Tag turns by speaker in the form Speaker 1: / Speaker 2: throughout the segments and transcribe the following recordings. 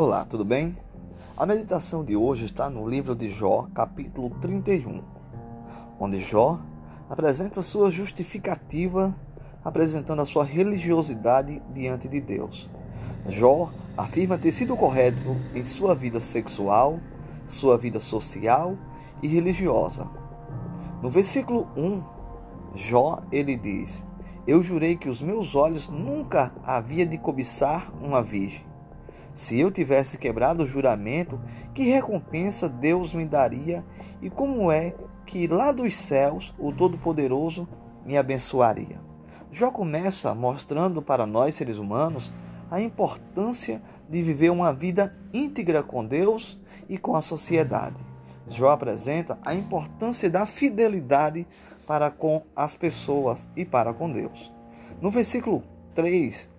Speaker 1: Olá, tudo bem? A meditação de hoje está no livro de Jó, capítulo 31, onde Jó apresenta sua justificativa, apresentando a sua religiosidade diante de Deus. Jó afirma ter sido correto em sua vida sexual, sua vida social e religiosa. No versículo 1, Jó ele diz: Eu jurei que os meus olhos nunca havia de cobiçar uma virgem se eu tivesse quebrado o juramento, que recompensa Deus me daria e como é que lá dos céus o Todo-Poderoso me abençoaria? Jó começa mostrando para nós seres humanos a importância de viver uma vida íntegra com Deus e com a sociedade. Jó apresenta a importância da fidelidade para com as pessoas e para com Deus. No versículo 3,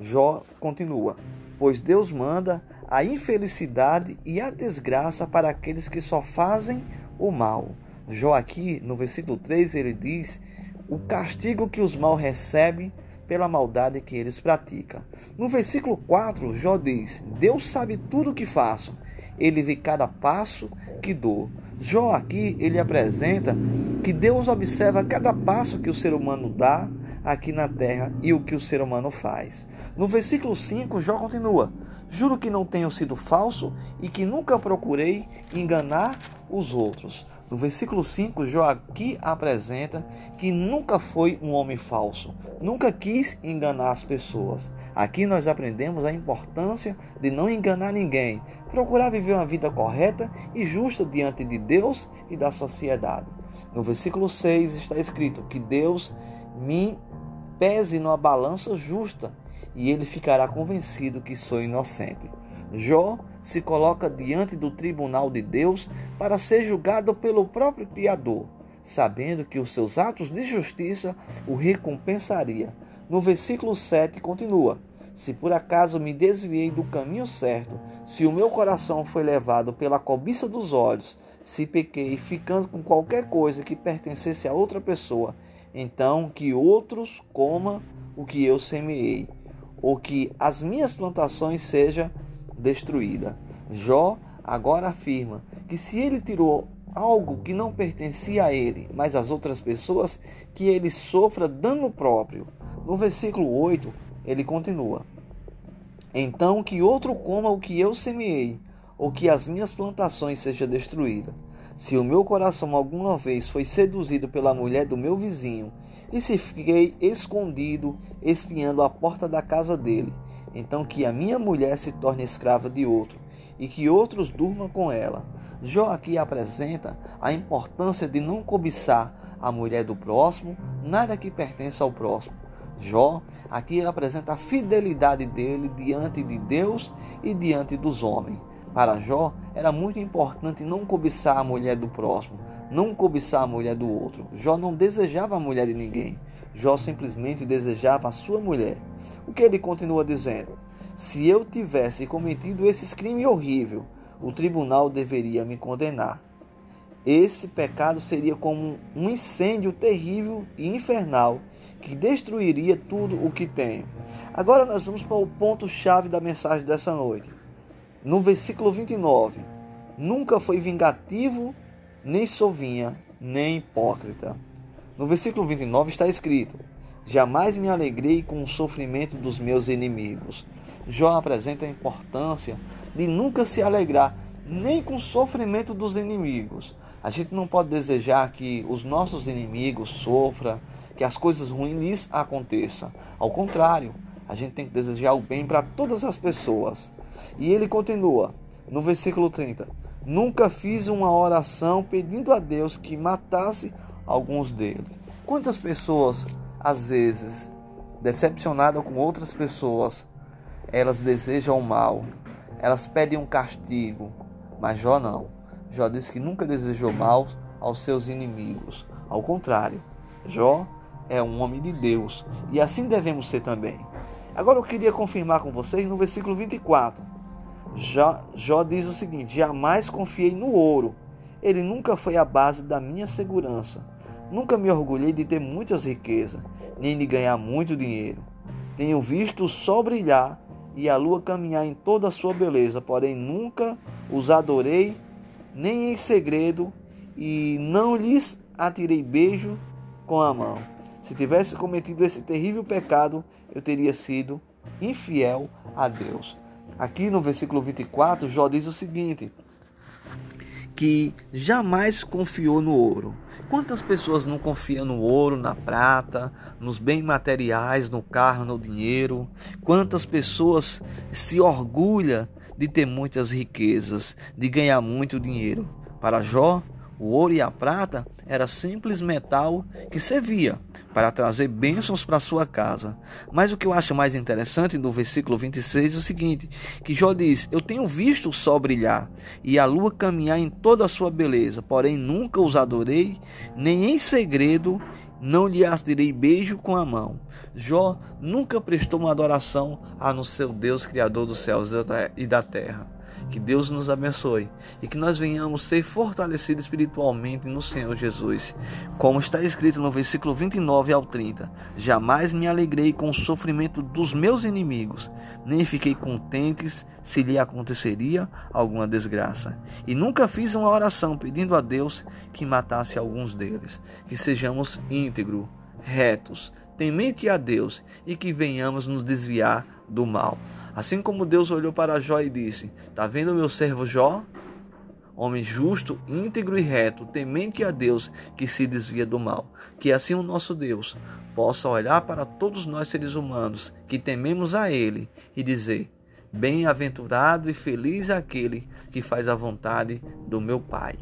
Speaker 1: Jó continua: Pois Deus manda a infelicidade e a desgraça para aqueles que só fazem o mal. Jó, aqui no versículo 3, ele diz o castigo que os mal recebem pela maldade que eles praticam. No versículo 4, Jó diz: Deus sabe tudo o que faço, ele vê cada passo que dou. Jó aqui ele apresenta que Deus observa cada passo que o ser humano dá aqui na terra e o que o ser humano faz. No versículo 5, Jó continua: Juro que não tenho sido falso e que nunca procurei enganar os outros. No versículo 5, Jó aqui apresenta que nunca foi um homem falso, nunca quis enganar as pessoas. Aqui nós aprendemos a importância de não enganar ninguém, procurar viver uma vida correta e justa diante de Deus e da sociedade. No versículo 6 está escrito que Deus me pese numa balança justa, e ele ficará convencido que sou inocente. Jó se coloca diante do tribunal de Deus para ser julgado pelo próprio Criador, sabendo que os seus atos de justiça o recompensaria. No versículo 7 continua: Se por acaso me desviei do caminho certo, se o meu coração foi levado pela cobiça dos olhos, se pequei ficando com qualquer coisa que pertencesse a outra pessoa, então que outros comam o que eu semeei, ou que as minhas plantações sejam destruídas. Jó agora afirma que se ele tirou algo que não pertencia a ele, mas às outras pessoas, que ele sofra dano próprio. No versículo 8, ele continua: Então que outro coma o que eu semeei, ou que as minhas plantações sejam destruídas. Se o meu coração alguma vez foi seduzido pela mulher do meu vizinho, e se fiquei escondido, espiando a porta da casa dele, então que a minha mulher se torne escrava de outro, e que outros durmam com ela. Jó aqui apresenta a importância de não cobiçar a mulher do próximo, nada que pertença ao próximo. Jó, aqui apresenta a fidelidade dele diante de Deus e diante dos homens. Para Jó, era muito importante não cobiçar a mulher do próximo, não cobiçar a mulher do outro. Jó não desejava a mulher de ninguém. Jó simplesmente desejava a sua mulher. O que ele continua dizendo? Se eu tivesse cometido esse crime horrível, o tribunal deveria me condenar. Esse pecado seria como um incêndio terrível e infernal que destruiria tudo o que tenho. Agora nós vamos para o ponto-chave da mensagem dessa noite no versículo 29, nunca foi vingativo, nem sovinha, nem hipócrita. No versículo 29 está escrito: Jamais me alegrei com o sofrimento dos meus inimigos. Jó apresenta a importância de nunca se alegrar nem com o sofrimento dos inimigos. A gente não pode desejar que os nossos inimigos sofram, que as coisas ruins lhes aconteçam. Ao contrário, a gente tem que desejar o bem para todas as pessoas. E ele continua no versículo 30: Nunca fiz uma oração pedindo a Deus que matasse alguns deles. Quantas pessoas, às vezes, decepcionadas com outras pessoas, elas desejam o mal, elas pedem um castigo, mas Jó não. Jó diz que nunca desejou mal aos seus inimigos. Ao contrário, Jó é um homem de Deus e assim devemos ser também. Agora eu queria confirmar com vocês no versículo 24. Jó, Jó diz o seguinte: Jamais confiei no ouro. Ele nunca foi a base da minha segurança. Nunca me orgulhei de ter muitas riquezas, nem de ganhar muito dinheiro. Tenho visto o sol brilhar e a lua caminhar em toda a sua beleza, porém nunca os adorei, nem em segredo, e não lhes atirei beijo com a mão. Se tivesse cometido esse terrível pecado, eu teria sido infiel a Deus. Aqui no versículo 24, Jó diz o seguinte: que jamais confiou no ouro. Quantas pessoas não confiam no ouro, na prata, nos bens materiais, no carro, no dinheiro? Quantas pessoas se orgulham de ter muitas riquezas, de ganhar muito dinheiro? Para Jó, o ouro e a prata era simples metal que servia para trazer bênçãos para sua casa. Mas o que eu acho mais interessante no versículo 26 é o seguinte: que Jó diz: Eu tenho visto o sol brilhar e a lua caminhar em toda a sua beleza, porém nunca os adorei, nem em segredo não lhe direi beijo com a mão. Jó nunca prestou uma adoração a no seu Deus, Criador dos céus e da terra. Que Deus nos abençoe e que nós venhamos ser fortalecidos espiritualmente no Senhor Jesus. Como está escrito no versículo 29 ao 30: Jamais me alegrei com o sofrimento dos meus inimigos, nem fiquei contentes se lhe aconteceria alguma desgraça. E nunca fiz uma oração pedindo a Deus que matasse alguns deles. Que sejamos íntegros, retos, temente a Deus e que venhamos nos desviar do mal. Assim como Deus olhou para Jó e disse: Está vendo meu servo Jó? Homem justo, íntegro e reto, temente a Deus que se desvia do mal. Que assim o nosso Deus possa olhar para todos nós seres humanos que tememos a Ele e dizer: Bem-aventurado e feliz é aquele que faz a vontade do meu Pai.